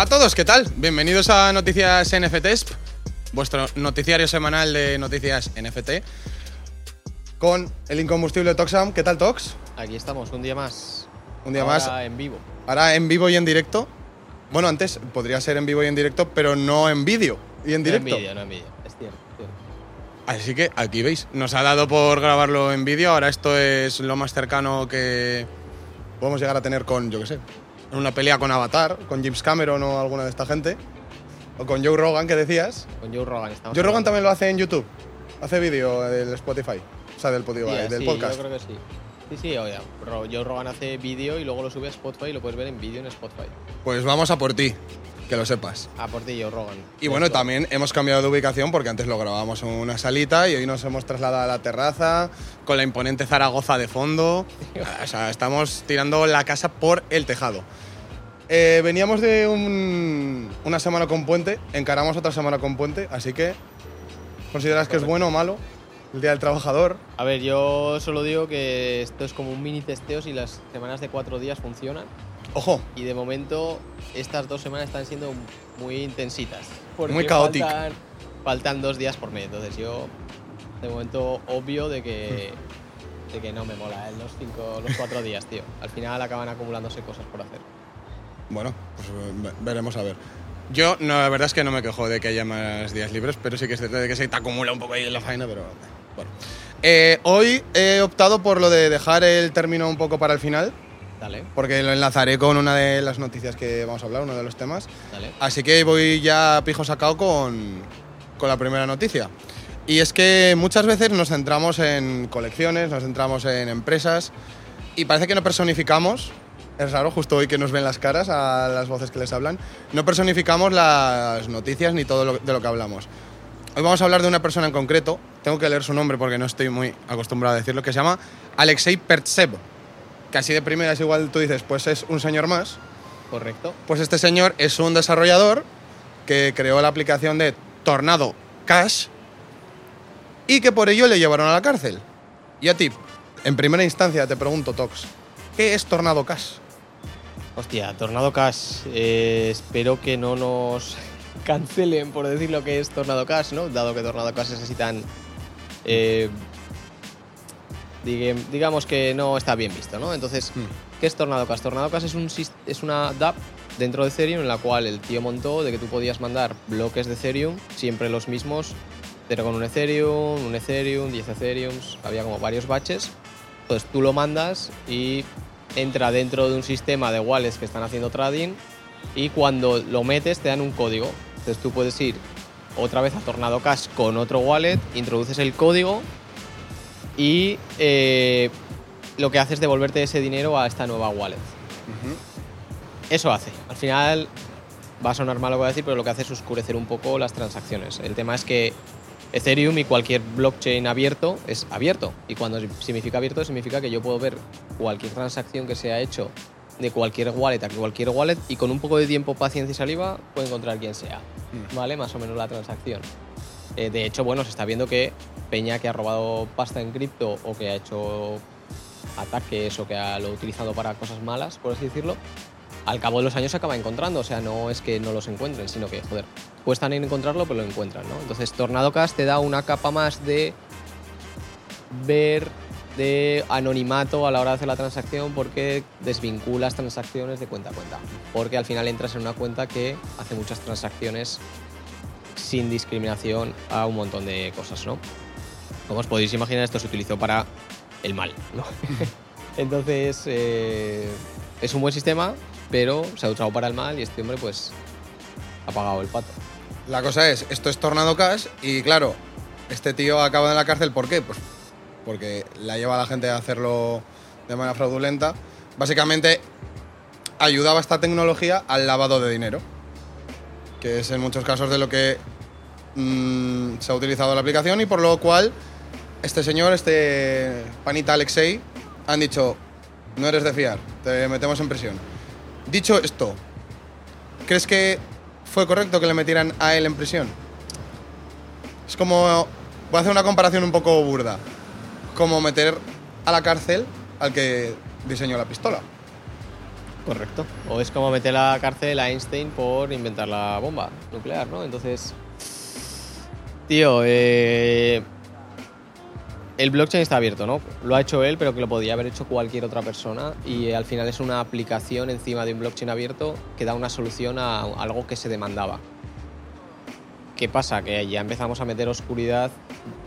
Hola a todos, ¿qué tal? Bienvenidos a Noticias NFTs, vuestro noticiario semanal de noticias NFT, con el incombustible Toxam. ¿Qué tal, Tox? Aquí estamos, un día más. Un día Ahora más. en vivo. Ahora en vivo y en directo. Bueno, antes podría ser en vivo y en directo, pero no en vídeo y en directo. No en vídeo, no en vídeo. Es cierto. cierto. Así que aquí veis, nos ha dado por grabarlo en vídeo. Ahora esto es lo más cercano que podemos llegar a tener con, yo qué sé, una pelea con Avatar, con James Cameron o alguna de esta gente. O con Joe Rogan, que decías. Con Joe Rogan estamos. Joe Rogan también lo hace en YouTube. Hace vídeo del Spotify. O sea, del, del sí, podcast. Yo creo que sí. Sí, sí, oye, Joe Rogan hace vídeo y luego lo sube a Spotify y lo puedes ver en vídeo en Spotify. Pues vamos a por ti, que lo sepas. Por ti, Joe Rogan. Y bueno, también hemos cambiado de ubicación porque antes lo grabábamos en una salita y hoy nos hemos trasladado a la terraza con la imponente Zaragoza de fondo. O sea, estamos tirando la casa por el tejado. Eh, veníamos de un- una semana con puente, encaramos otra semana con puente, así que ¿consideras que es bueno o malo el Día del Trabajador? A ver, yo solo digo que esto es como un mini testeo si las semanas de cuatro días funcionan. Ojo, Y de momento, estas dos semanas están siendo muy intensitas. Muy caótico. Faltan, faltan dos días por medio. Entonces, yo, de momento, obvio de que, de que no me mola ¿eh? los, cinco, los cuatro días, tío. Al final acaban acumulándose cosas por hacer. Bueno, pues ve- veremos a ver. Yo, no, la verdad es que no me quejo de que haya más días libres, pero sí que es cierto de que se te acumula un poco ahí en la faena, pero bueno. Eh, hoy he optado por lo de dejar el término un poco para el final, Dale, porque lo enlazaré con una de las noticias que vamos a hablar, uno de los temas. dale. Así que voy ya pijo sacado con, con la primera noticia. Y es que muchas veces nos centramos en colecciones, nos centramos en empresas y parece que no personificamos, es raro justo hoy que nos ven las caras a las voces que les hablan, no personificamos las noticias ni todo lo, de lo que hablamos. Hoy vamos a hablar de una persona en concreto, tengo que leer su nombre porque no estoy muy acostumbrado a decirlo, que se llama Alexei Pertsev. Así de primeras igual tú dices, pues es un señor más, Correcto. pues este señor es un desarrollador que creó la aplicación de Tornado Cash y que por ello le llevaron a la cárcel. Y a ti, en primera instancia te pregunto, Tox, ¿qué es Tornado Cash? Hostia, Tornado Cash. eh, espero que no nos cancelen por decir lo que es Tornado Cash, ¿no? Dado que Tornado Cash es así tan. eh, digamos que no está bien visto, ¿no? Entonces, Hmm. ¿qué es Tornado Cash? Tornado Cash es, un, es una DApp dentro de Ethereum en la cual el tío montó de que tú podías mandar bloques de Ethereum, siempre los mismos, pero con un Ethereum, un Ethereum, 10 Ethereums, había como varios batches. Entonces tú lo mandas y entra dentro de un sistema de wallets que están haciendo trading y cuando lo metes te dan un código. Entonces tú puedes ir otra vez a Tornado Cash con otro wallet, introduces el código y eh, lo que hace es devolverte ese dinero a esta nueva wallet. Eso hace. Al final va a sonar mal lo que voy a decir, pero lo que hace es oscurecer un poco las transacciones. El tema es que Ethereum y cualquier blockchain abierto es abierto. Y cuando significa abierto, significa que yo puedo ver cualquier transacción que se ha hecho de cualquier wallet a cualquier wallet y con un poco de tiempo, paciencia y saliva puedo encontrar quién sea. Mm. ¿Vale? Más o menos la transacción. Eh, de hecho, bueno, se está viendo que Peña que ha robado pasta en cripto o que ha hecho ataques o que ha, lo utilizado para cosas malas, por así decirlo, al cabo de los años se acaba encontrando. O sea, no es que no los encuentren, sino que, joder, cuestan en encontrarlo, pero lo encuentran, ¿no? Entonces, Tornado Cash te da una capa más de ver de anonimato a la hora de hacer la transacción porque desvinculas transacciones de cuenta a cuenta. Porque al final entras en una cuenta que hace muchas transacciones sin discriminación a un montón de cosas, ¿no? Como os podéis imaginar, esto se utilizó para el mal, ¿no? Entonces, eh, es un buen sistema, pero se ha usado para el mal y este hombre, pues, ha pagado el pato. La cosa es, esto es Tornado Cash y claro, este tío acaba en la cárcel, ¿por qué? Pues porque la lleva a la gente a hacerlo de manera fraudulenta. Básicamente ayudaba esta tecnología al lavado de dinero, que es en muchos casos de lo que mm, se ha utilizado la aplicación y por lo cual este señor, este panita Alexei, han dicho, no eres de fiar, te metemos en prisión. Dicho esto, ¿crees que fue correcto que le metieran a él en prisión? Es como, voy a hacer una comparación un poco burda, como meter a la cárcel al que diseñó la pistola. Correcto. O es como meter a la cárcel a Einstein por inventar la bomba nuclear, ¿no? Entonces. Tío, eh, el blockchain está abierto, ¿no? Lo ha hecho él, pero que lo podía haber hecho cualquier otra persona. Y eh, al final es una aplicación encima de un blockchain abierto que da una solución a algo que se demandaba. ¿Qué pasa? Que ya empezamos a meter oscuridad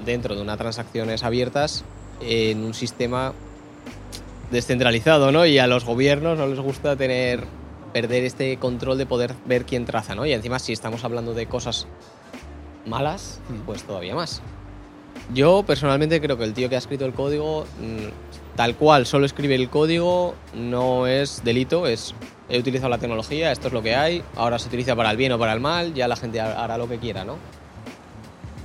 dentro de unas transacciones abiertas en un sistema descentralizado, ¿no? Y a los gobiernos no les gusta tener perder este control de poder ver quién traza, ¿no? Y encima si estamos hablando de cosas malas, pues todavía más. Yo personalmente creo que el tío que ha escrito el código, mm, tal cual, solo escribe el código, no es delito, es he utilizado la tecnología, esto es lo que hay, ahora se utiliza para el bien o para el mal, ya la gente hará lo que quiera, ¿no?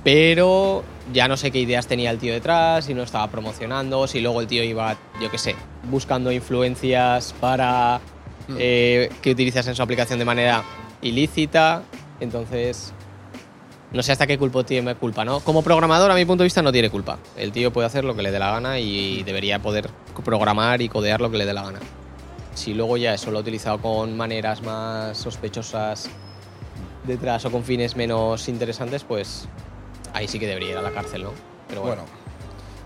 Pero ya no sé qué ideas tenía el tío detrás, si no estaba promocionando, si luego el tío iba, yo qué sé, buscando influencias para Mm. eh, que utilizas en su aplicación de manera ilícita. Entonces, no sé hasta qué culpa tiene culpa, ¿no? Como programador, a mi punto de vista, no tiene culpa. El tío puede hacer lo que le dé la gana y debería poder programar y codear lo que le dé la gana. Si luego ya eso lo ha utilizado con maneras más sospechosas detrás o con fines menos interesantes, pues ahí sí que debería ir a la cárcel, ¿no? Pero bueno.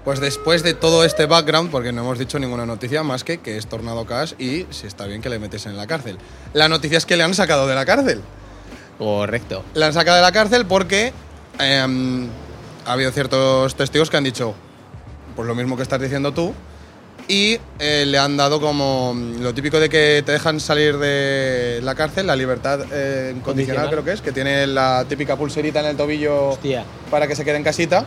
Pues después de todo este background, porque no hemos dicho ninguna noticia más que que es Tornado Cash y si está bien que le metes en la cárcel. La noticia es que le han sacado de la cárcel. Correcto. Le han sacado de la cárcel porque em, ha habido ciertos testigos que han dicho pues lo mismo que estás diciendo tú y eh, le han dado como lo típico de que te dejan salir de la cárcel, la libertad eh, incondicional Condicional. creo que es, que tiene la típica pulserita en el tobillo Hostia. para que se quede en casita.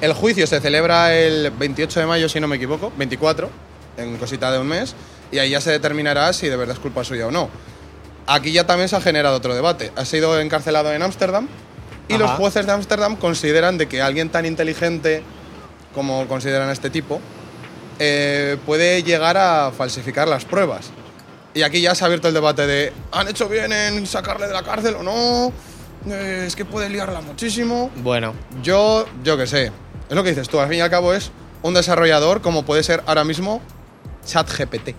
El juicio se celebra el 28 de mayo, si no me equivoco, 24, en cosita de un mes, y ahí ya se determinará si de verdad es culpa suya o no. Aquí ya también se ha generado otro debate. Ha sido encarcelado en Ámsterdam y Ajá. los jueces de Ámsterdam consideran de que alguien tan inteligente como consideran a este tipo eh, puede llegar a falsificar las pruebas. Y aquí ya se ha abierto el debate de ¿han hecho bien en sacarle de la cárcel o no? Eh, es que puede liarla muchísimo. Bueno, Yo, yo qué sé. Es lo que dices tú, al fin y al cabo es un desarrollador como puede ser ahora mismo ChatGPT.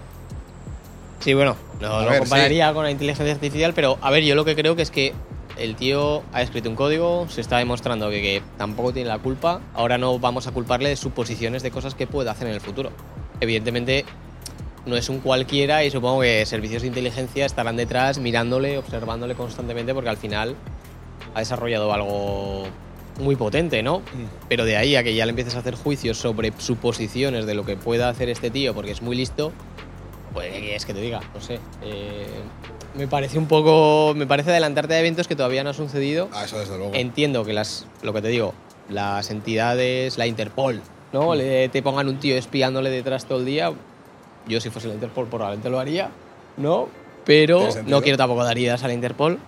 Sí, bueno, no lo ver, compararía con la inteligencia artificial, pero a ver, yo lo que creo que es que el tío ha escrito un código, se está demostrando que, que tampoco tiene la culpa, ahora no vamos a culparle de suposiciones de cosas que puede hacer en el futuro. Evidentemente no es un cualquiera y supongo que servicios de inteligencia estarán detrás mirándole, observándole constantemente porque al final ha desarrollado algo muy potente, ¿no? Pero de ahí a que ya le empieces a hacer juicios sobre suposiciones de lo que pueda hacer este tío porque es muy listo, pues ¿qué es que te diga, no sé. eh, me parece un poco. Me parece adelantarte a eventos que todavía no han sucedido. Ah, eso desde luego. Entiendo que las. Lo que te digo, las entidades, la Interpol, ¿no? Le, te pongan un tío espiándole detrás todo el día. Yo, si fuese la Interpol, probablemente lo haría, ¿no? Pero no quiero tampoco dar ideas a la Interpol.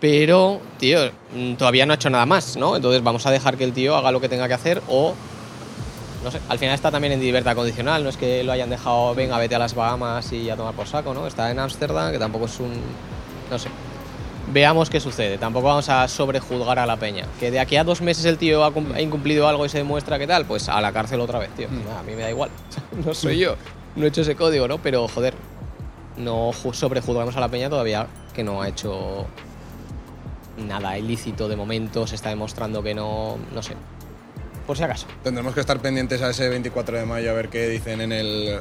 Pero, tío, mm, todavía no ha hecho nada más, ¿no? Entonces vamos a dejar que el tío haga lo que tenga que hacer o no sé, al final está también en libertad condicional, no es que lo hayan dejado, venga, vete a las Bahamas y a tomar por saco, ¿no? Está en Ámsterdam, que tampoco es un. No sé. Veamos qué sucede, tampoco vamos a sobrejuzgar a la peña. Que de aquí a dos meses el tío ha, cum- ha incumplido algo y se demuestra que tal, pues a la cárcel otra vez, tío. Nada, a mí me da igual. no soy yo, no he hecho ese código, ¿no? Pero joder, no ju- sobrejuzgamos a la peña todavía que no ha hecho nada ilícito de momento, se está demostrando que no. No sé. Por si acaso. Tendremos que estar pendientes a ese 24 de mayo a ver qué dicen en el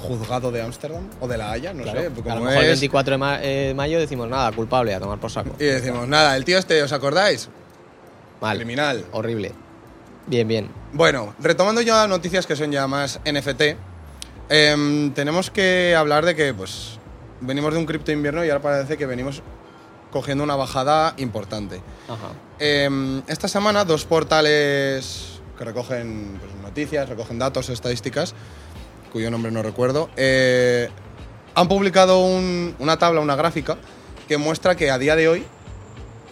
juzgado de Ámsterdam o de La Haya, no Claro, sé. a lo como mejor el es. 24 de, ma- eh, de mayo decimos nada, culpable, a tomar por saco. Y decimos, nada, el tío este, ¿os acordáis? Mal. Criminal. Horrible. Bien, bien. Bueno, retomando ya noticias que son ya más NFT, em, tenemos que hablar de que pues venimos de un cripto invierno y ahora parece que venimos cogiendo una bajada importante. Ajá. Em, esta semana dos portales que recogen pues, noticias, recogen datos, estadísticas, cuyo nombre no recuerdo, eh, han publicado un- una tabla, una gráfica, que muestra que a día de hoy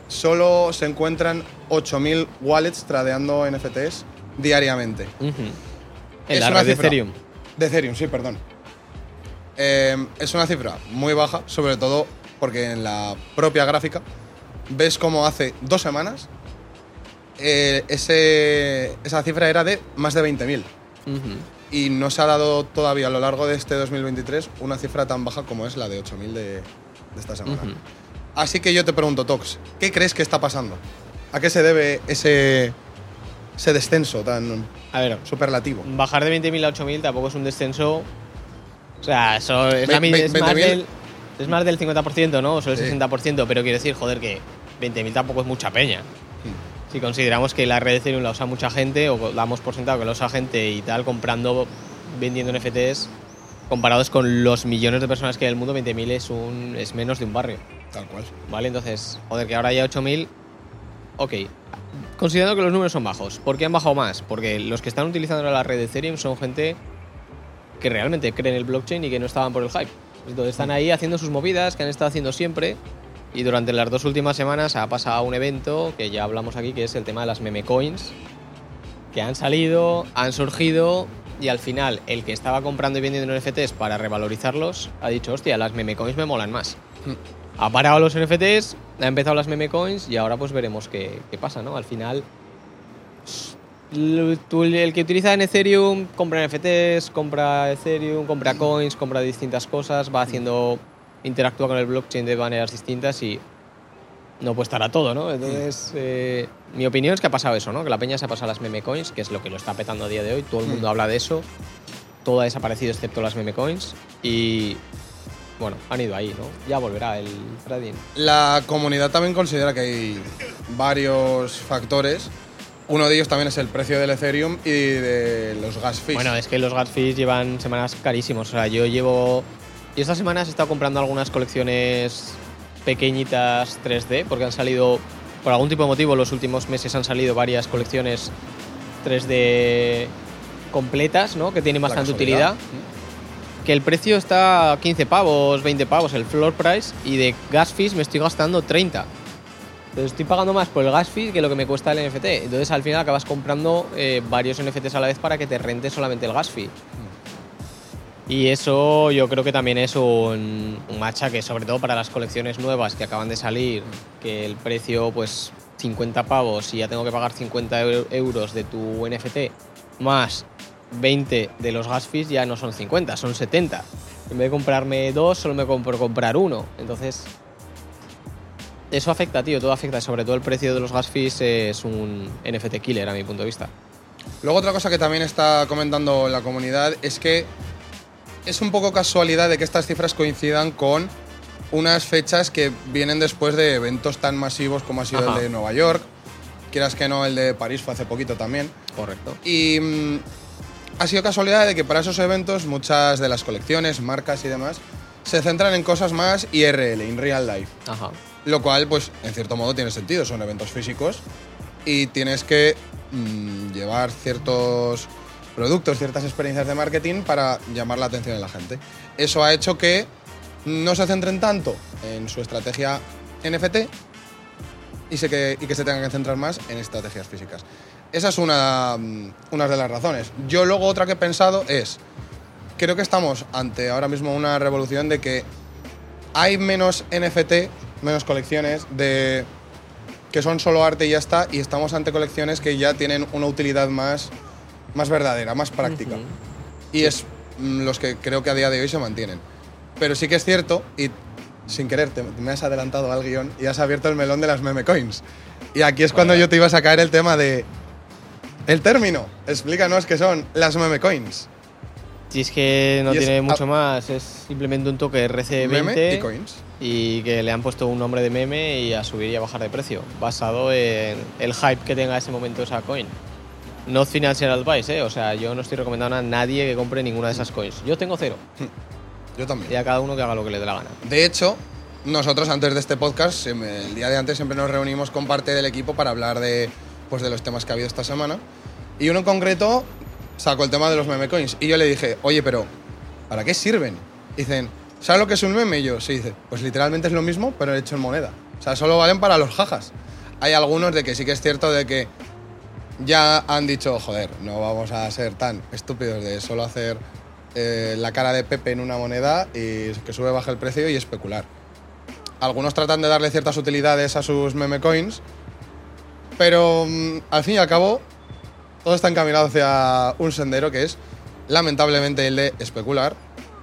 solo se encuentran 8.000 wallets tradeando NFTs diariamente. En Es la una red de. Ethereum. De Ethereum, sí, perdón. Eh, es una cifra muy baja, sobre todo porque en la propia gráfica ves como hace dos semanas eh, ese, esa cifra era de más de 20.000. Ujú. y no se ha dado todavía a lo largo de este 2023 una cifra tan baja como es la de 8.000 de, de esta semana. Ujú. Así que yo te pregunto, Tox, ¿qué crees que está pasando? ¿A qué se debe ese, ese descenso tan A ver, superlativo? bajar de 20.000 a 8.000 tampoco es un descenso. O sea, eso es, la Ve- es, más 20.000. del, es más del 50%, ¿no? O solo el Sí. 60%, pero quiero decir, joder, que 20.000 tampoco es mucha peña. Si consideramos que la red Ethereum la usa mucha gente, o damos por sentado que la usa gente y tal, comprando, vendiendo NFTs, comparados con los millones de personas que hay en el mundo, 20.000 es, un, es menos de un barrio. Tal cual. ¿Vale? Entonces, joder, que ahora ya 8.000. Ok. Considerando que los números son bajos. ¿Por qué han bajado más? Porque los que están utilizando la red de Ethereum son gente que realmente creen el blockchain y que no estaban por el hype. Entonces están ahí haciendo sus movidas que han estado haciendo siempre. Y durante las dos últimas semanas ha pasado un evento que ya hablamos aquí, que es el tema de las meme coins. Que han salido, han surgido y al final el que estaba comprando y vendiendo NFTs para revalorizarlos ha dicho, hostia, las meme coins me molan más ha parado los NFTs, ha empezado las meme coins y ahora pues veremos qué, qué pasa, ¿no? Al final, el que utiliza en Ethereum compra NFTs, compra Ethereum, compra coins, compra distintas cosas, va haciendo, interactúa con el blockchain de maneras distintas y no puede estar a todo, ¿no? Entonces, eh, mi opinión es que ha pasado eso, ¿no? Que la peña se ha pasado a las meme coins, que es lo que lo está petando a día de hoy, todo el mundo habla de eso, todo ha desaparecido excepto las meme coins y... Bueno, han ido ahí, ¿no? Ya volverá el trading. La comunidad también considera que hay varios factores. Uno de ellos también es el precio del Ethereum y de los gas fees. Bueno, es que los gas fees llevan semanas carísimos. O sea, yo llevo. Y estas semanas he estado comprando algunas colecciones pequeñitas 3D, porque han salido. Por algún tipo de motivo, los últimos meses han salido varias colecciones 3D completas, ¿no? Que tienen bastante utilidad. Que el precio está a 15 pavos, 20 pavos, el floor price, y de gas fees me estoy gastando 30. Entonces estoy pagando más por el gas fee que lo que me cuesta el NFT. Entonces al final acabas comprando eh, varios NFTs a la vez para que te rente solamente el gas fee. Y eso yo creo que también es un, un machaque, sobre todo para las colecciones nuevas que acaban de salir, que el precio pues 50 pavos y ya tengo que pagar 50 eu- euros de tu NFT más 20 de los gas fees ya no son 50, son 70. En vez de comprarme dos, solo me compro comprar uno. Entonces, eso afecta, tío, todo afecta. Sobre todo el precio de los gas fees es un NFT killer a mi punto de vista. Luego otra cosa que también está comentando la comunidad es que es un poco casualidad de que estas cifras coincidan con unas fechas que vienen después de eventos tan masivos como ha sido Ajá. el de Nueva York. Quieras que no, el de París fue hace poquito también. Correcto. Y mm, ha sido casualidad de que para esos eventos muchas de las colecciones, marcas y demás se centran en cosas más IRL, in real life. Ajá. Lo cual, pues, en cierto modo tiene sentido. Son eventos físicos y tienes que mm, llevar ciertos productos, ciertas experiencias de marketing para llamar la atención de la gente. Eso ha hecho que no se centren tanto en su estrategia NFT y, que, se tengan que centrar más en estrategias físicas. Esa es una, mm, una de las razones. Yo luego otra que he pensado es, creo que estamos ante ahora mismo una revolución de que hay menos NFT, menos colecciones de que son solo arte y ya está, y estamos ante colecciones que ya tienen una utilidad más, más verdadera, más práctica. Y es mm, los que creo que a día de hoy se mantienen. Pero sí que es cierto, y sin querer te, me has adelantado al guion y has abierto el melón de las meme coins. Y aquí es cuando Vale. yo te iba a sacar el tema de... El término, explícanos qué son las meme coins. Si es que no Y tiene mucho más, es simplemente un toque RC20 Meme y coins. y que le han puesto un nombre de meme y a subir y a bajar de precio, basado en el hype que tenga en ese momento esa coin. No financial advice, ¿eh? o sea, yo no estoy recomendando a nadie que compre ninguna de esas coins. Yo tengo cero, Yo también. y a cada uno que haga lo que le dé la gana. De hecho, nosotros antes de este podcast, el día de antes siempre nos reunimos con parte del equipo para hablar de, pues, de los temas que ha habido esta semana. Y uno en concreto sacó el tema de los meme coins. Y yo le dije, oye, pero ¿para qué sirven? Dicen, ¿sabes lo que es un meme? Y yo, sí, dice, pues literalmente es lo mismo, pero hecho en moneda. O sea, solo valen para los jajas. Hay algunos de que sí que es cierto de que ya han dicho, joder, no vamos a ser tan estúpidos de solo hacer eh, la cara de Pepe en una moneda y que sube baja el precio y especular. Algunos tratan de darle ciertas utilidades a sus meme coins, pero mm, al fin y al cabo todo está encaminado hacia un sendero que es lamentablemente el de especular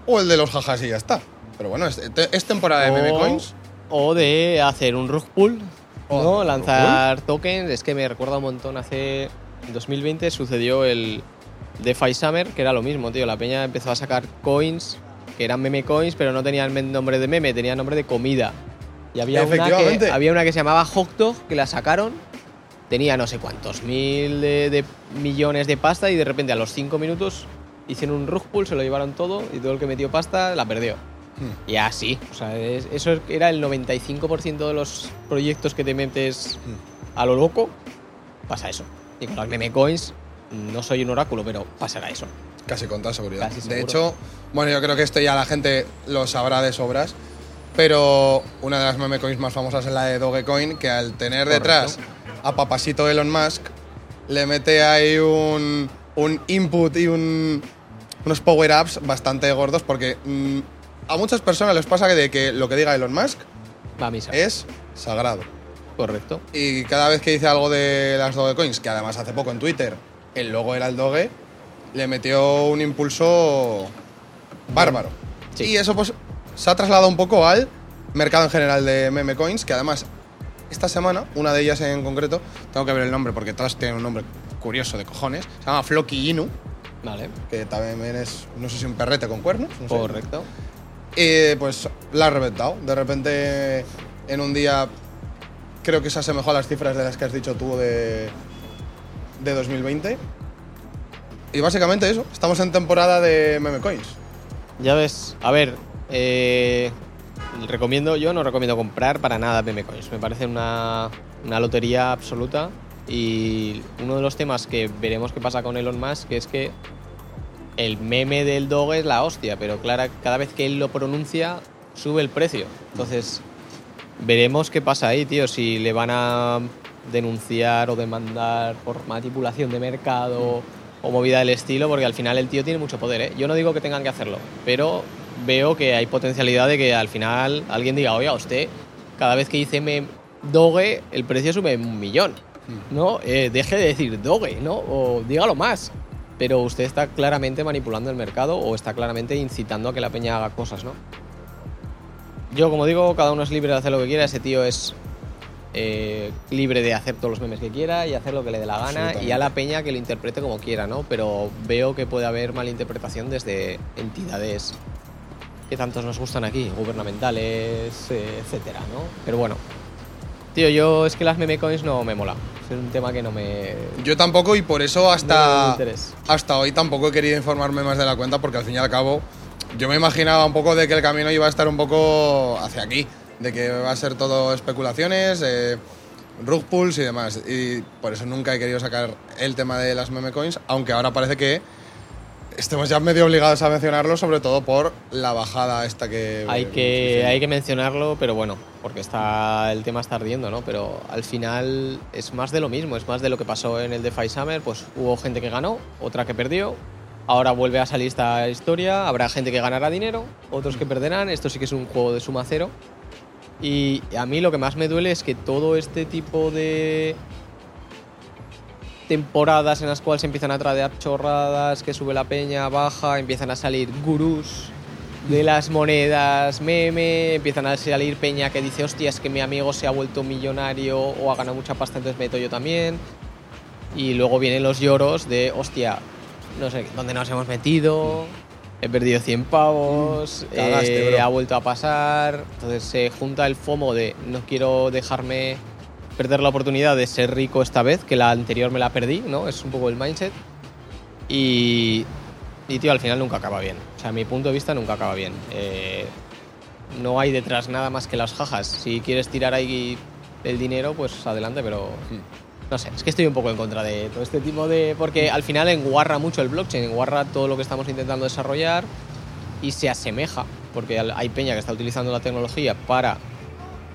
o el de los jajas y ya está. Pero bueno, es, es temporada de meme coins. O de hacer un rug pull, ¿no? hacer un Lanzar tokens. Es que me recuerda un montón. Hace. En 2020 sucedió el DeFi Summer, que era lo mismo, tío. La peña empezó a sacar coins que eran meme coins, pero no tenían nombre de meme, tenían nombre de comida. Y había una, que, había una que se llamaba Hot Dog, que la sacaron. Tenía no sé cuántos mil de, de millones de pasta y de repente a los 5 minutos hicieron un rug pull, se lo llevaron todo y todo el que metió pasta la perdió. Hmm. Y así, o sea, es- eso era el 95% de los proyectos que te metes Hmm. a lo loco, pasa eso. Y con las meme coins, no soy un oráculo, pero pasará eso. Casi con toda seguridad. Casi de hecho, bueno, yo creo que esto ya la gente lo sabrá de sobras. Pero una de las meme coins más famosas es la de Dogecoin, que al tener Correcto. detrás a papasito Elon Musk, le mete ahí un, un input y un, unos power-ups bastante gordos, porque mm, a muchas personas les pasa que de que lo que diga Elon Musk Va a misa. es sagrado. Correcto. Y cada vez que dice algo de las Dogecoins, que además hace poco en Twitter el logo era el Doge, le metió un impulso bárbaro. Sí. Y eso pues se ha trasladado un poco al mercado en general de meme coins, que además esta semana, una de ellas en concreto, tengo que ver el nombre porque todas tienen un nombre curioso de cojones, se llama Floki Inu, Vale. que también es, no sé si un perrete con cuernos. no sé. Y pues la ha reventado. De repente, en un día, creo que se asemejó a las cifras de las que has dicho tú de, de 2020. Y básicamente eso, estamos en temporada de meme coins. Ya ves, a ver, eh, recomiendo, yo no recomiendo comprar para nada meme coins. Me parece una, una lotería absoluta. Y uno de los temas que veremos qué pasa con Elon Musk es que el meme del Doge es la hostia, pero clara, cada vez que él lo pronuncia sube el precio. Entonces, veremos qué pasa ahí, tío. Si le van a denunciar o demandar por manipulación de mercado o movida del estilo, porque al final el tío tiene mucho poder. ¿eh? Yo no digo que tengan que hacerlo, pero veo que hay potencialidad de que al final alguien diga, oiga, usted, cada vez que dice me Doge, el precio sube un millón. ¿No? Eh, deje de decir Doge, ¿no? O dígalo más. Pero usted está claramente manipulando el mercado o está claramente incitando a que la peña haga cosas, ¿no? Yo, como digo, cada uno es libre de hacer lo que quiera. Ese tío es eh, libre de hacer todos los memes que quiera y hacer lo que le dé la gana y a la peña que lo interprete como quiera, ¿no? Pero veo que puede haber malinterpretación desde entidades que tantos nos gustan aquí, gubernamentales, eh, etcétera, ¿no? Pero bueno, tío, yo es que las meme coins no me mola. Es un tema que no me. Yo tampoco y por eso hasta, hasta hoy tampoco he querido informarme más de la cuenta porque al fin y al cabo yo me imaginaba un poco de que el camino iba a estar un poco hacia aquí, de que va a ser todo especulaciones, eh, rug pulls y demás. Y por eso nunca he querido sacar el tema de las meme coins, aunque ahora parece que estemos ya medio obligados a mencionarlo, sobre todo por la bajada esta que... Hay que, hay que mencionarlo, pero bueno, porque está el tema está ardiendo, ¿no? Pero al final es más de lo mismo, es más de lo que pasó en el DeFi Summer, pues hubo gente que ganó, otra que perdió, ahora vuelve a salir esta historia, habrá gente que ganará dinero, otros que perderán, esto sí que es un juego de suma cero. Y a mí lo que más me duele es que todo este tipo de temporadas en las cuales se empiezan a tradear chorradas, que sube la peña, baja, empiezan a salir gurús de las monedas, meme, empiezan a salir peña que dice, hostia, es que mi amigo se ha vuelto millonario o ha ganado mucha pasta, entonces meto yo también. Y luego vienen los lloros de, hostia, no sé dónde nos hemos metido, he perdido 100 pavos, Mm, cagaste, eh, ha vuelto a pasar. Entonces se junta el FOMO de, no quiero dejarme perder la oportunidad de ser rico esta vez, que la anterior me la perdí, ¿no? Es un poco el mindset. Y, y tío, al final nunca acaba bien. O sea, a mi punto de vista nunca acaba bien. Eh, no hay detrás nada más que las jajas. Si quieres tirar ahí el dinero, pues adelante, pero no sé, es que estoy un poco en contra de todo este tipo de... Porque al final enguarra mucho el blockchain, enguarra todo lo que estamos intentando desarrollar y se asemeja, porque hay peña que está utilizando la tecnología para...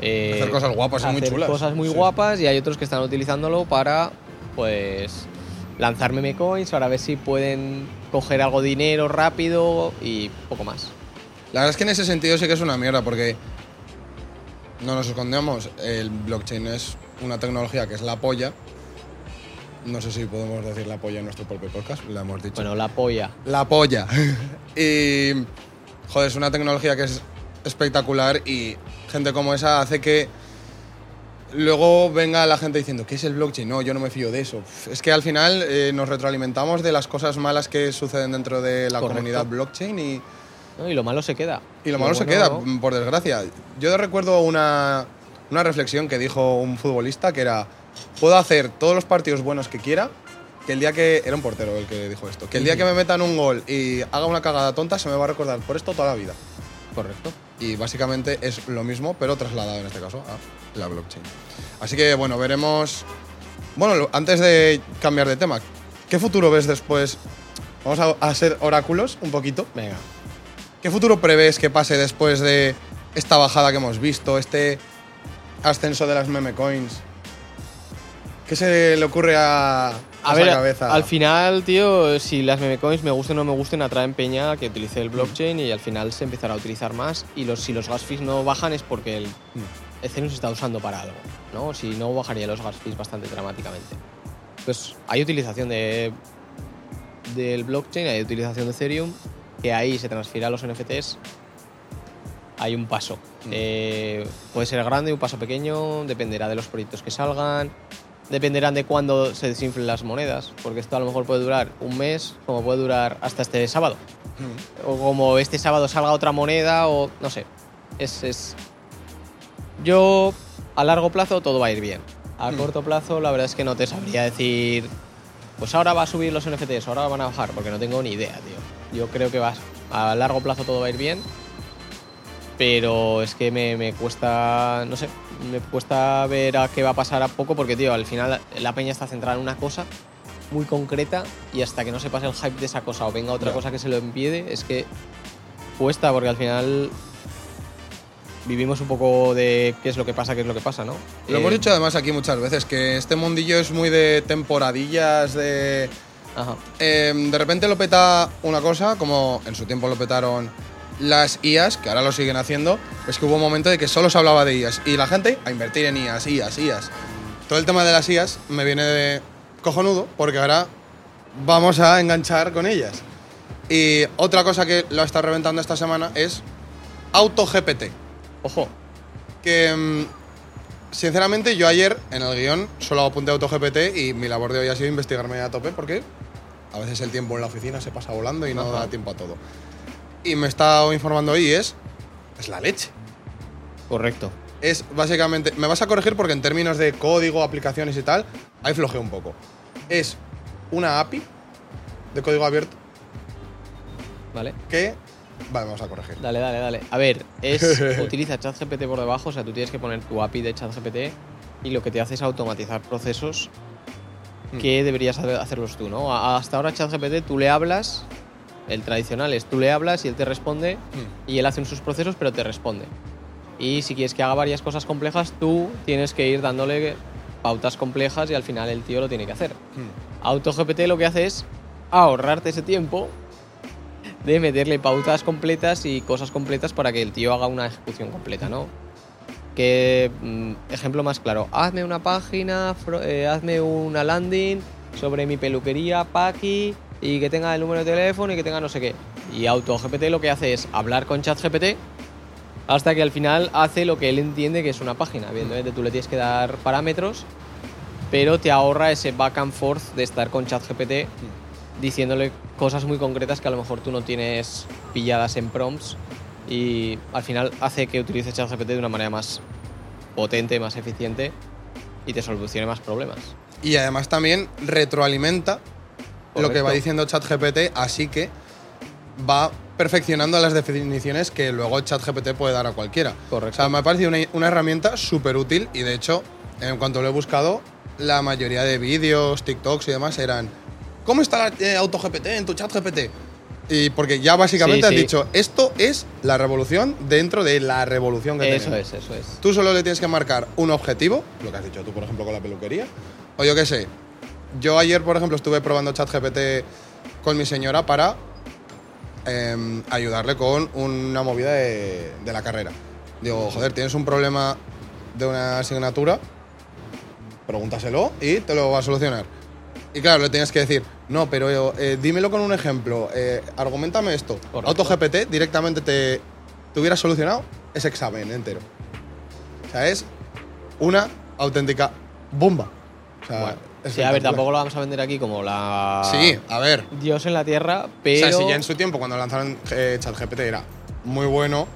eh, Hacer cosas guapas y muy hacer chulas. cosas muy sí. guapas y hay otros que están utilizándolo para, pues, lanzar meme coins para ver si pueden coger algo de dinero rápido y poco más. La verdad es que en ese sentido sí que es una mierda, porque no nos escondemos, el blockchain es una tecnología que es la polla, No sé si podemos decir la polla en nuestro propio podcast, la hemos dicho. Bueno, la polla. La polla. y, joder, es una tecnología que es espectacular y gente como esa hace que luego venga la gente diciendo, ¿qué es el blockchain? No, yo no me fío de eso. Es que al final eh, nos retroalimentamos de las cosas malas que suceden dentro de la Correcto. comunidad blockchain y, ¿no? Y lo malo se queda. y lo malo se bueno, queda, por desgracia. Yo recuerdo una, una reflexión que dijo un futbolista que era, puedo hacer todos los partidos buenos que quiera, que el día que... Era un portero el que dijo esto. Que el día que me metan un gol y haga una cagada tonta se me va a recordar por esto toda la vida. Correcto. Y básicamente es lo mismo, pero trasladado en este caso a la blockchain. Así que bueno, veremos. Bueno, antes de cambiar de tema, ¿qué futuro ves después? Vamos a, ser oráculos un poquito. Venga. ¿Qué futuro prevés que pase después de esta bajada que hemos visto, este ascenso de las meme coins? ¿Qué se le ocurre a, a, ver, cabeza? al final, tío, si las meme coins me gusten o no me gusten, atraen peña que utilice el blockchain y al final se empezará a utilizar más. Y los, si los gas fees no bajan es porque el. Ethereum se está usando para algo, ¿no? Si no, bajaría los gas fees bastante dramáticamente. Pues hay utilización de, del blockchain, hay utilización de Ethereum, que ahí se transfiere a los NFTs. Hay un paso. Mm. Eh, puede ser grande, un paso pequeño, dependerá de los proyectos que salgan, dependerán de cuándo se desinflen las monedas, porque esto a lo mejor puede durar un mes, como puede durar hasta este sábado. Mm. O como este sábado salga otra moneda, o no sé. Es, es- Yo, a largo plazo, todo va a ir bien. A Mm. corto plazo, la verdad es que no te sabría decir. Pues ahora va a subir los NFTs, ahora van a bajar, porque no tengo ni idea, tío. Yo creo que va, a largo plazo todo va a ir bien. Pero es que me, me cuesta, no sé, me cuesta ver a qué va a pasar a poco, porque, tío, al final la peña está centrada en una cosa muy concreta y hasta que no se pase el hype de esa cosa o venga otra cosa que se lo impide, es que cuesta, porque al final vivimos un poco de qué es lo que pasa, qué es lo que pasa, ¿no? Lo Eh, hemos dicho además aquí muchas veces, que este mundillo es muy de temporadillas, de... Ajá. Eh, de repente lo peta una cosa, como en su tiempo lo petaron las IAS, que ahora lo siguen haciendo, es que hubo un momento de que solo se hablaba de IAS y la gente a invertir en IAS, IAS, IAS. Todo el tema de las IAS me viene de cojonudo porque ahora vamos a enganchar con ellas. Y otra cosa que lo está reventando esta semana es AutoGPT Ojo, que mm, sinceramente yo ayer en el guion solo apunté AutoGPT y mi labor de hoy ha sido investigarme a tope porque a veces el tiempo en la oficina se pasa volando y no Ajá. da tiempo a todo. Y me he estado informando hoy es, es la leche. correcto. Es básicamente, me vas a corregir porque en términos de código, aplicaciones y tal, ahí flojeo un poco. Es una API de código abierto ¿Vale? que... Vale, vamos a corregir. Dale, dale, dale. A ver, es utiliza ChatGPT por debajo, o sea, tú tienes que poner tu API de ChatGPT y lo que te hace es automatizar procesos Hmm. que deberías hacer- hacerlos tú, ¿no? Hasta ahora ChatGPT tú le hablas, el tradicional es tú le hablas y él te responde Mm. y él hace sus procesos, pero te responde. Y si quieres que haga varias cosas complejas, tú tienes que ir dándole pautas complejas y al final el tío lo tiene que hacer. Mm. AutoGPT lo que hace es ahorrarte ese tiempo de meterle pautas completas y cosas completas para que el tío haga una ejecución completa, ¿no? Que, mm, ejemplo más claro, hazme una página, eh, hazme una landing sobre mi peluquería, Paki, y que tenga el número de teléfono y que tenga no sé qué. Y AutoGPT lo que hace es hablar con ChatGPT hasta que al final hace lo que él entiende que es una página. Evidentemente tú le tienes que dar parámetros, pero te ahorra ese back and forth de estar con ChatGPT diciéndole cosas muy concretas que a lo mejor tú no tienes pilladas en prompts y al final hace que utilices ChatGPT de una manera más potente, más eficiente y te solucione más problemas. Y además también retroalimenta lo que va diciendo ChatGPT, así que va perfeccionando las definiciones que luego ChatGPT puede dar a cualquiera. Correcto. O sea, me ha parecido una, una herramienta súper útil y de hecho, en cuanto lo he buscado, la mayoría de vídeos, TikToks y demás eran ¿Cómo está la eh, AutoGPT en tu ChatGPT? Y porque ya básicamente Sí, has sí. dicho, esto es la revolución dentro de la revolución que Eso tenemos. es, eso es. Tú solo le tienes que marcar un objetivo, lo que has dicho tú, por ejemplo, con la peluquería. O yo qué sé. Yo ayer, por ejemplo, estuve probando ChatGPT con mi señora para em, ayudarle con una movida de, de la carrera. Digo, joder, tienes un problema de una asignatura, pregúntaselo y te lo va a solucionar. Y claro, le tienes que decir, no, pero eh, dímelo con un ejemplo, eh, argumentame esto. Correcto. AutoGPT directamente te, te hubiera solucionado ese examen entero. O sea, es una auténtica bomba. O sea, Bueno, sí, a ver, tampoco lo vamos a vender aquí como la. Sí, a ver. Dios en la tierra, pero. O sea, si ya en su tiempo, cuando lanzaron eh, ChatGPT, era muy bueno,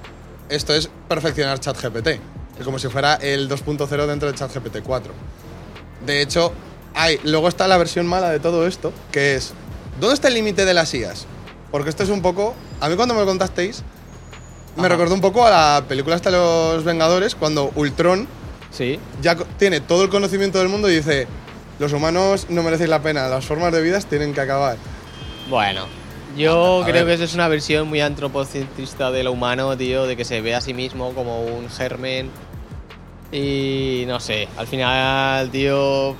esto es perfeccionar ChatGPT. Es como si fuera el 2.0 dentro de ChatGPT 4. De hecho, hay, luego está la versión mala de todo esto, que es, ¿dónde está el límite de las IAS? Porque esto es un poco, a mí cuando me lo contasteis, me Ajá. recordó un poco a la película hasta los Vengadores, cuando Ultron Sí. ya tiene todo el conocimiento del mundo y dice, los humanos no merecéis la pena, las formas de vida tienen que acabar. Bueno, yo A creo ver. que eso es una versión muy antropocentrista de lo humano, tío, de que se ve a sí mismo como un germen. Y no sé, al final, tío,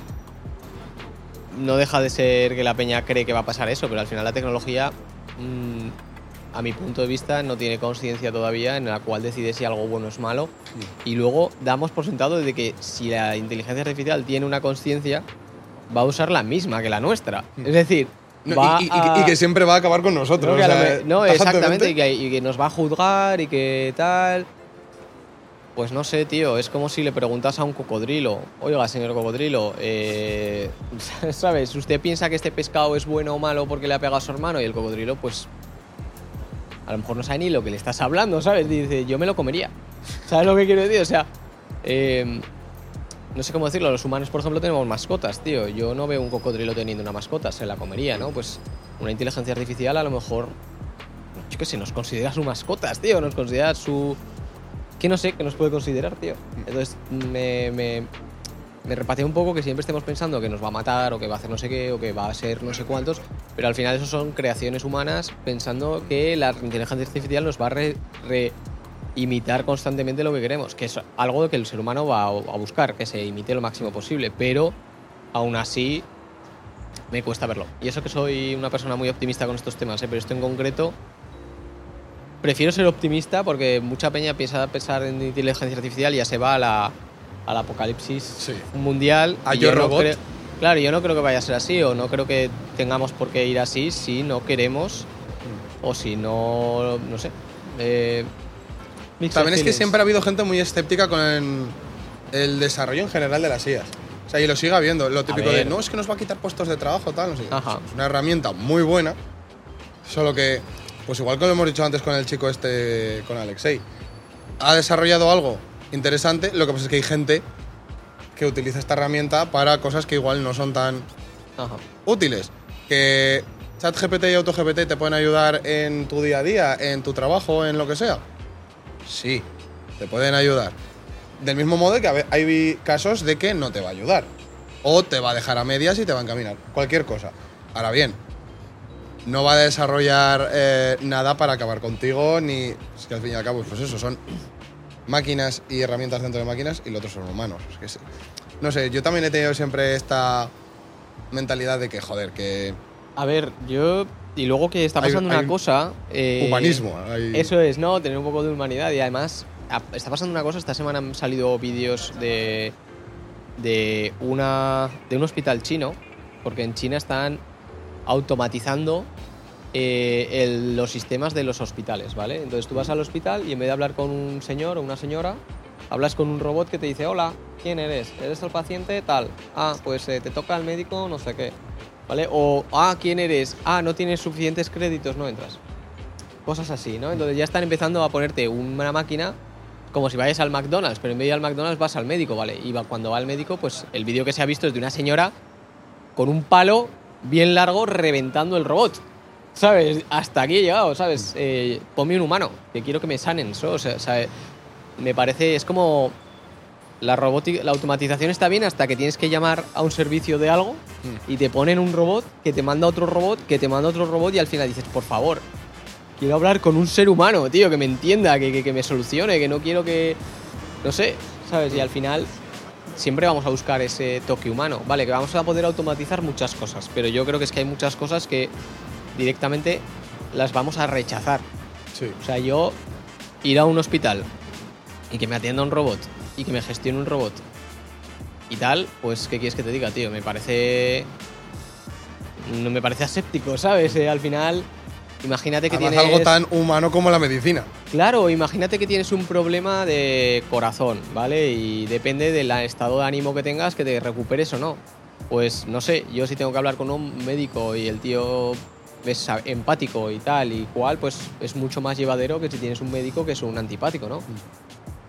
no deja de ser que la peña cree que va a pasar eso, pero al final la tecnología, mm, a mi punto de vista, no tiene conciencia todavía en la cual decide si algo bueno es malo. Y luego damos por sentado de que si la inteligencia artificial tiene una conciencia, va a usar la misma que la nuestra. Es decir, No, va y, y- a- y que siempre va a acabar con nosotros. no, o sea, no, exactamente, y que, y que nos va a juzgar y que tal. Pues no sé, tío, es como si le preguntas a un cocodrilo, oiga, señor cocodrilo, eh, ¿sabes? ¿Usted piensa que este pescado es bueno o malo porque le ha pegado a su hermano? Y el cocodrilo, pues, a lo mejor no sabe ni lo que le estás hablando, ¿sabes? Dice, yo me lo comería. ¿Sabes lo que quiero decir? O sea, eh, no sé cómo decirlo, los humanos, por ejemplo, tenemos mascotas, tío. Yo no veo un cocodrilo teniendo una mascota, se la comería, ¿no? Pues una inteligencia artificial a lo mejor, yo qué sé, nos considera su mascotas, tío, nos considera su... Que no sé, que nos puede considerar, tío. Entonces me, me, me repatea un poco que siempre estemos pensando que nos va a matar o que va a hacer no sé qué o que va a ser no sé cuántos, pero al final eso son creaciones humanas pensando que la inteligencia artificial nos va a re- re- imitar constantemente lo que queremos, que es algo que el ser humano va a, buscar, que se imite lo máximo posible, pero aún así me cuesta verlo. Y eso que soy una persona muy optimista con estos temas, ¿eh? pero esto en concreto prefiero ser optimista porque mucha peña piensa pensar en inteligencia artificial y ya se va a la, al apocalipsis Sí. mundial. A Yo no creo- claro, yo no creo que vaya a ser así o no creo que tengamos por qué ir así si no queremos o si no, no sé. Eh, mixed También es que feelings. siempre ha habido gente muy escéptica con el, desarrollo en general de las IAS. O sea, y lo sigue habiendo. Lo típico de, no, es que nos va a quitar puestos de trabajo, tal, no sé. Ajá. Es una herramienta muy buena, solo que, pues igual que lo hemos dicho antes con el chico este, con Alexei, ha desarrollado algo interesante, lo que pasa es que hay gente que utiliza esta herramienta para cosas que igual no son tan Ajá. útiles. Que ChatGPT y AutoGPT te pueden ayudar en tu día a día, en tu trabajo, en lo que sea. Sí, te pueden ayudar. Del mismo modo que hay casos de que no te va a ayudar. O te va a dejar a medias y te va a encaminar. Cualquier cosa. Ahora bien, no va a desarrollar eh, nada para acabar contigo, ni. Es que al fin y al cabo, pues eso, son máquinas y herramientas dentro de máquinas y los otros son humanos. No sé, yo también he tenido siempre esta mentalidad de que, joder, que. A ver, yo. Y luego que está pasando hay una cosa. eh, Humanismo. hay- Eso es, ¿no? Tener un poco de humanidad y además está pasando una cosa, esta semana han salido vídeos de de una de un hospital chino, porque en China están automatizando eh, el- los sistemas de los hospitales, ¿vale? Entonces tú vas al hospital y en vez de hablar con un señor o una señora, hablas con un robot que te dice, hola, ¿quién eres? ¿Eres el paciente? Tal. Ah, pues eh, te toca el médico, no sé qué. ¿Vale? O, ah, ¿quién eres? Ah, no tienes suficientes créditos, no entras cosas así, ¿no? Entonces ya están empezando a ponerte una máquina como si vayas al McDonald's, pero en vez de ir al McDonald's vas al médico, ¿vale? Y va- cuando va al médico, pues el vídeo que se ha visto es de una señora con un palo bien largo reventando el robot. ¿Sabes? Hasta aquí he llegado, ¿sabes? Eh, ponme un humano, que quiero que me sanen, ¿so? O sea, sea, me parece, es como la robótica, la automatización está bien hasta que tienes que llamar a un servicio de algo y te ponen un robot que te manda otro robot, que te manda otro robot y al final dices, por favor, quiero hablar con un ser humano, tío, que me entienda, que, que- que me solucione, que no quiero que. No sé, ¿sabes? Y al final siempre vamos a buscar ese toque humano. Vale, que vamos a poder automatizar muchas cosas, pero yo creo que es que hay muchas cosas que directamente las vamos a rechazar. Sí. O sea, yo ir a un hospital y que me atienda un robot y que me gestione un robot y tal, pues, ¿qué quieres que te diga, tío? Me parece no me parece aséptico, ¿sabes? Eh, al final, imagínate que Además, tienes... algo tan humano como la medicina. Claro, imagínate que tienes un problema de corazón, ¿vale? Y depende del estado de ánimo que tengas que te recuperes o no. Pues no sé, yo si tengo que hablar con un médico y el tío es empático y tal y cual, pues es mucho más llevadero que si tienes un médico que es un antipático, ¿no?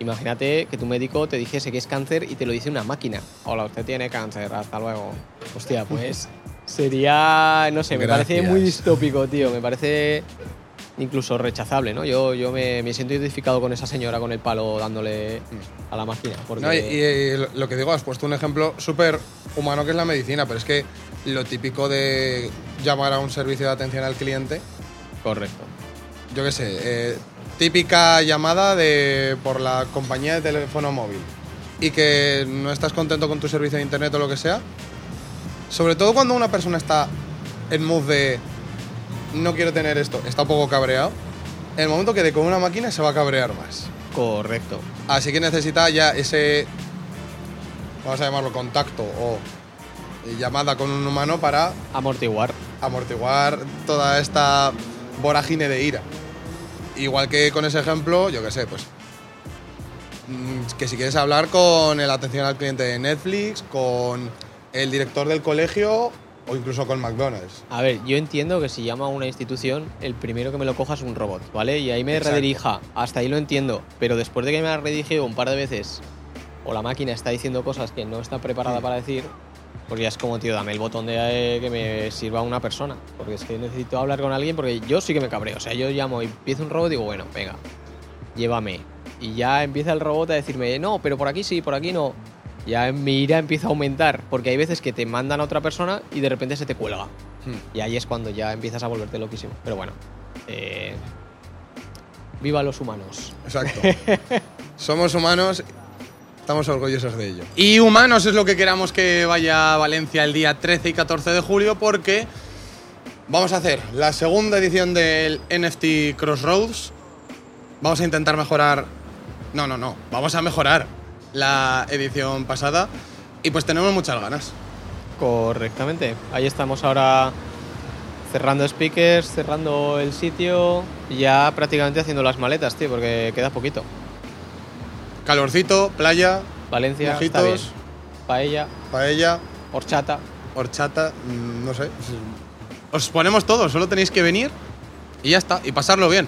Imagínate que tu médico te dijese que es cáncer y te lo dice una máquina. Hola, usted tiene cáncer, hasta luego. Hostia, pues sería, no sé, me parece muy distópico, tío. Me parece incluso rechazable, ¿no? Yo, yo me, me siento identificado con esa señora con el palo dándole a la máquina. Porque... No, y, y lo que digo, has puesto un ejemplo súper humano que es la medicina, pero es que lo típico de llamar a un servicio de atención al cliente, Correcto. yo qué sé, eh, típica llamada de, por la compañía de teléfono móvil y que no estás contento con tu servicio de internet o lo que sea, sobre todo cuando una persona está en mood de no quiero tener esto, está un poco cabreado, en el momento que de con una máquina se va a cabrear más. Correcto. Así que necesita ya ese, vamos a llamarlo contacto o llamada con un humano para Amortiguar. amortiguar toda esta vorágine de ira. Igual que con ese ejemplo, yo qué sé, pues mm, que si quieres hablar con el atención al cliente de Netflix, con el director del colegio o incluso con McDonald's. A ver, yo entiendo que si llama a una institución, el primero que me lo coja es un robot, ¿vale? Y ahí me Exacto. redirija. Hasta ahí lo entiendo. Pero después de que me ha redirigido un par de veces, o la máquina está diciendo cosas que no está preparada para decir, pues ya es como, tío, dame el botón de eh, que me sirva una persona. Porque es que necesito hablar con alguien porque yo sí que me cabreo. O sea, yo llamo y empiezo un robot y digo, bueno, venga, llévame. Y ya empieza el robot a decirme, no, pero por aquí sí, por aquí no. Ya mi ira empieza a aumentar, porque hay veces que te mandan a otra persona y de repente se te cuelga. Hmm. Y ahí es cuando ya empiezas a volverte loquísimo. Pero bueno, eh, viva los humanos. Exacto. Somos humanos, estamos orgullosos de ello. Y humanos es lo que queramos que vaya a Valencia el día 13 y 14 de julio porque vamos a hacer la segunda edición del NFT Crossroads. Vamos a intentar mejorar... No, no, no. Vamos a mejorar la edición pasada y pues tenemos muchas ganas. Correctamente. Ahí estamos ahora cerrando speakers, cerrando el sitio y ya prácticamente haciendo las maletas, tío, porque queda poquito. Calorcito, playa, Valencia, está bien. mojitos, Paella, paella, horchata. horchata, mm, no sé. Os ponemos todo, solo tenéis que venir y ya está, y pasarlo bien.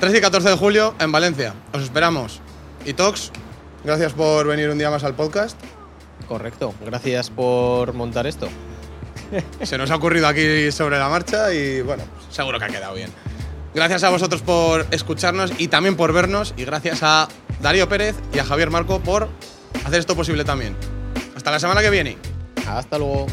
13 y 14 de julio en Valencia. Os esperamos. Y Tox, gracias por venir un día más al podcast. Correcto. Gracias por montar esto. Se nos ha ocurrido aquí sobre la marcha y bueno, seguro que ha quedado bien. Gracias a vosotros por escucharnos y también por vernos y gracias a Darío Pérez y a Javier Marco por hacer esto posible también. Hasta la semana que viene. Hasta luego.